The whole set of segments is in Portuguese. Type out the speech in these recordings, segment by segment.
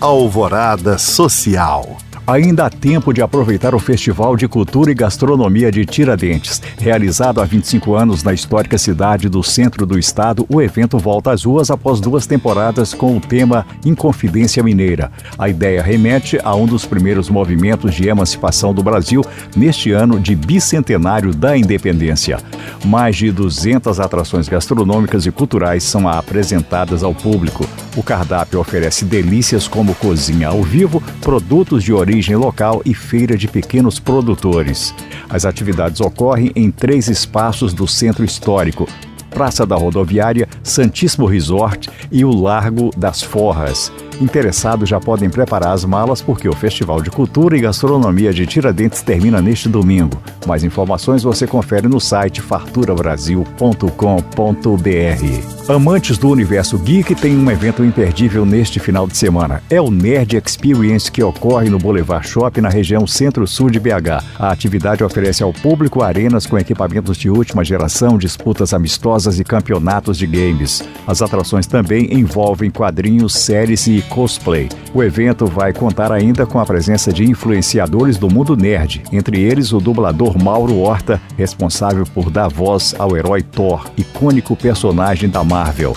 Alvorada Social. Ainda há tempo de aproveitar o Festival de Cultura e Gastronomia de Tiradentes. Realizado há 25 anos na histórica cidade do centro do estado, o evento volta às ruas após duas temporadas com o tema Inconfidência Mineira. A ideia remete a um dos primeiros movimentos de emancipação do Brasil neste ano de bicentenário da independência. Mais de 200 atrações gastronômicas e culturais são apresentadas ao público. O cardápio oferece delícias como cozinha ao vivo, produtos de origem local e feira de pequenos produtores. As atividades ocorrem em três espaços do centro histórico: Praça da Rodoviária, Santíssimo Resort e o Largo das Forras. Interessados já podem preparar as malas porque o Festival de Cultura e Gastronomia de Tiradentes termina neste domingo. Mais informações você confere no site farturabrasil.com.br. Amantes do universo geek têm um evento imperdível neste final de semana. É o Nerd Experience que ocorre no Boulevard Shopping na região centro-sul de BH. A atividade oferece ao público arenas com equipamentos de última geração, disputas amistosas e campeonatos de games. As atrações também envolvem quadrinhos, séries e cosplay. O evento vai contar ainda com a presença de influenciadores do mundo nerd, entre eles o dublador Mauro Horta, responsável por dar voz ao herói Thor, icônico personagem da Marvel.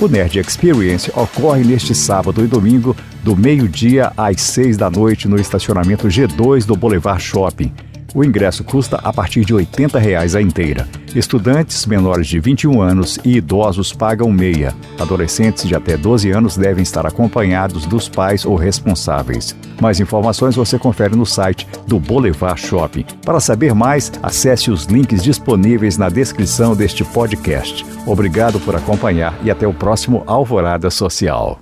O Nerd Experience ocorre neste sábado e domingo, do meio-dia às seis da noite, no estacionamento G2 do Boulevard Shopping. O ingresso custa a partir de 80 reais a inteira. Estudantes menores de 21 anos e idosos pagam meia. Adolescentes de até 12 anos devem estar acompanhados dos pais ou responsáveis. Mais informações você confere no site do Boulevard Shopping. Para saber mais, acesse os links disponíveis na descrição deste podcast. Obrigado por acompanhar e até o próximo Alvorada Social.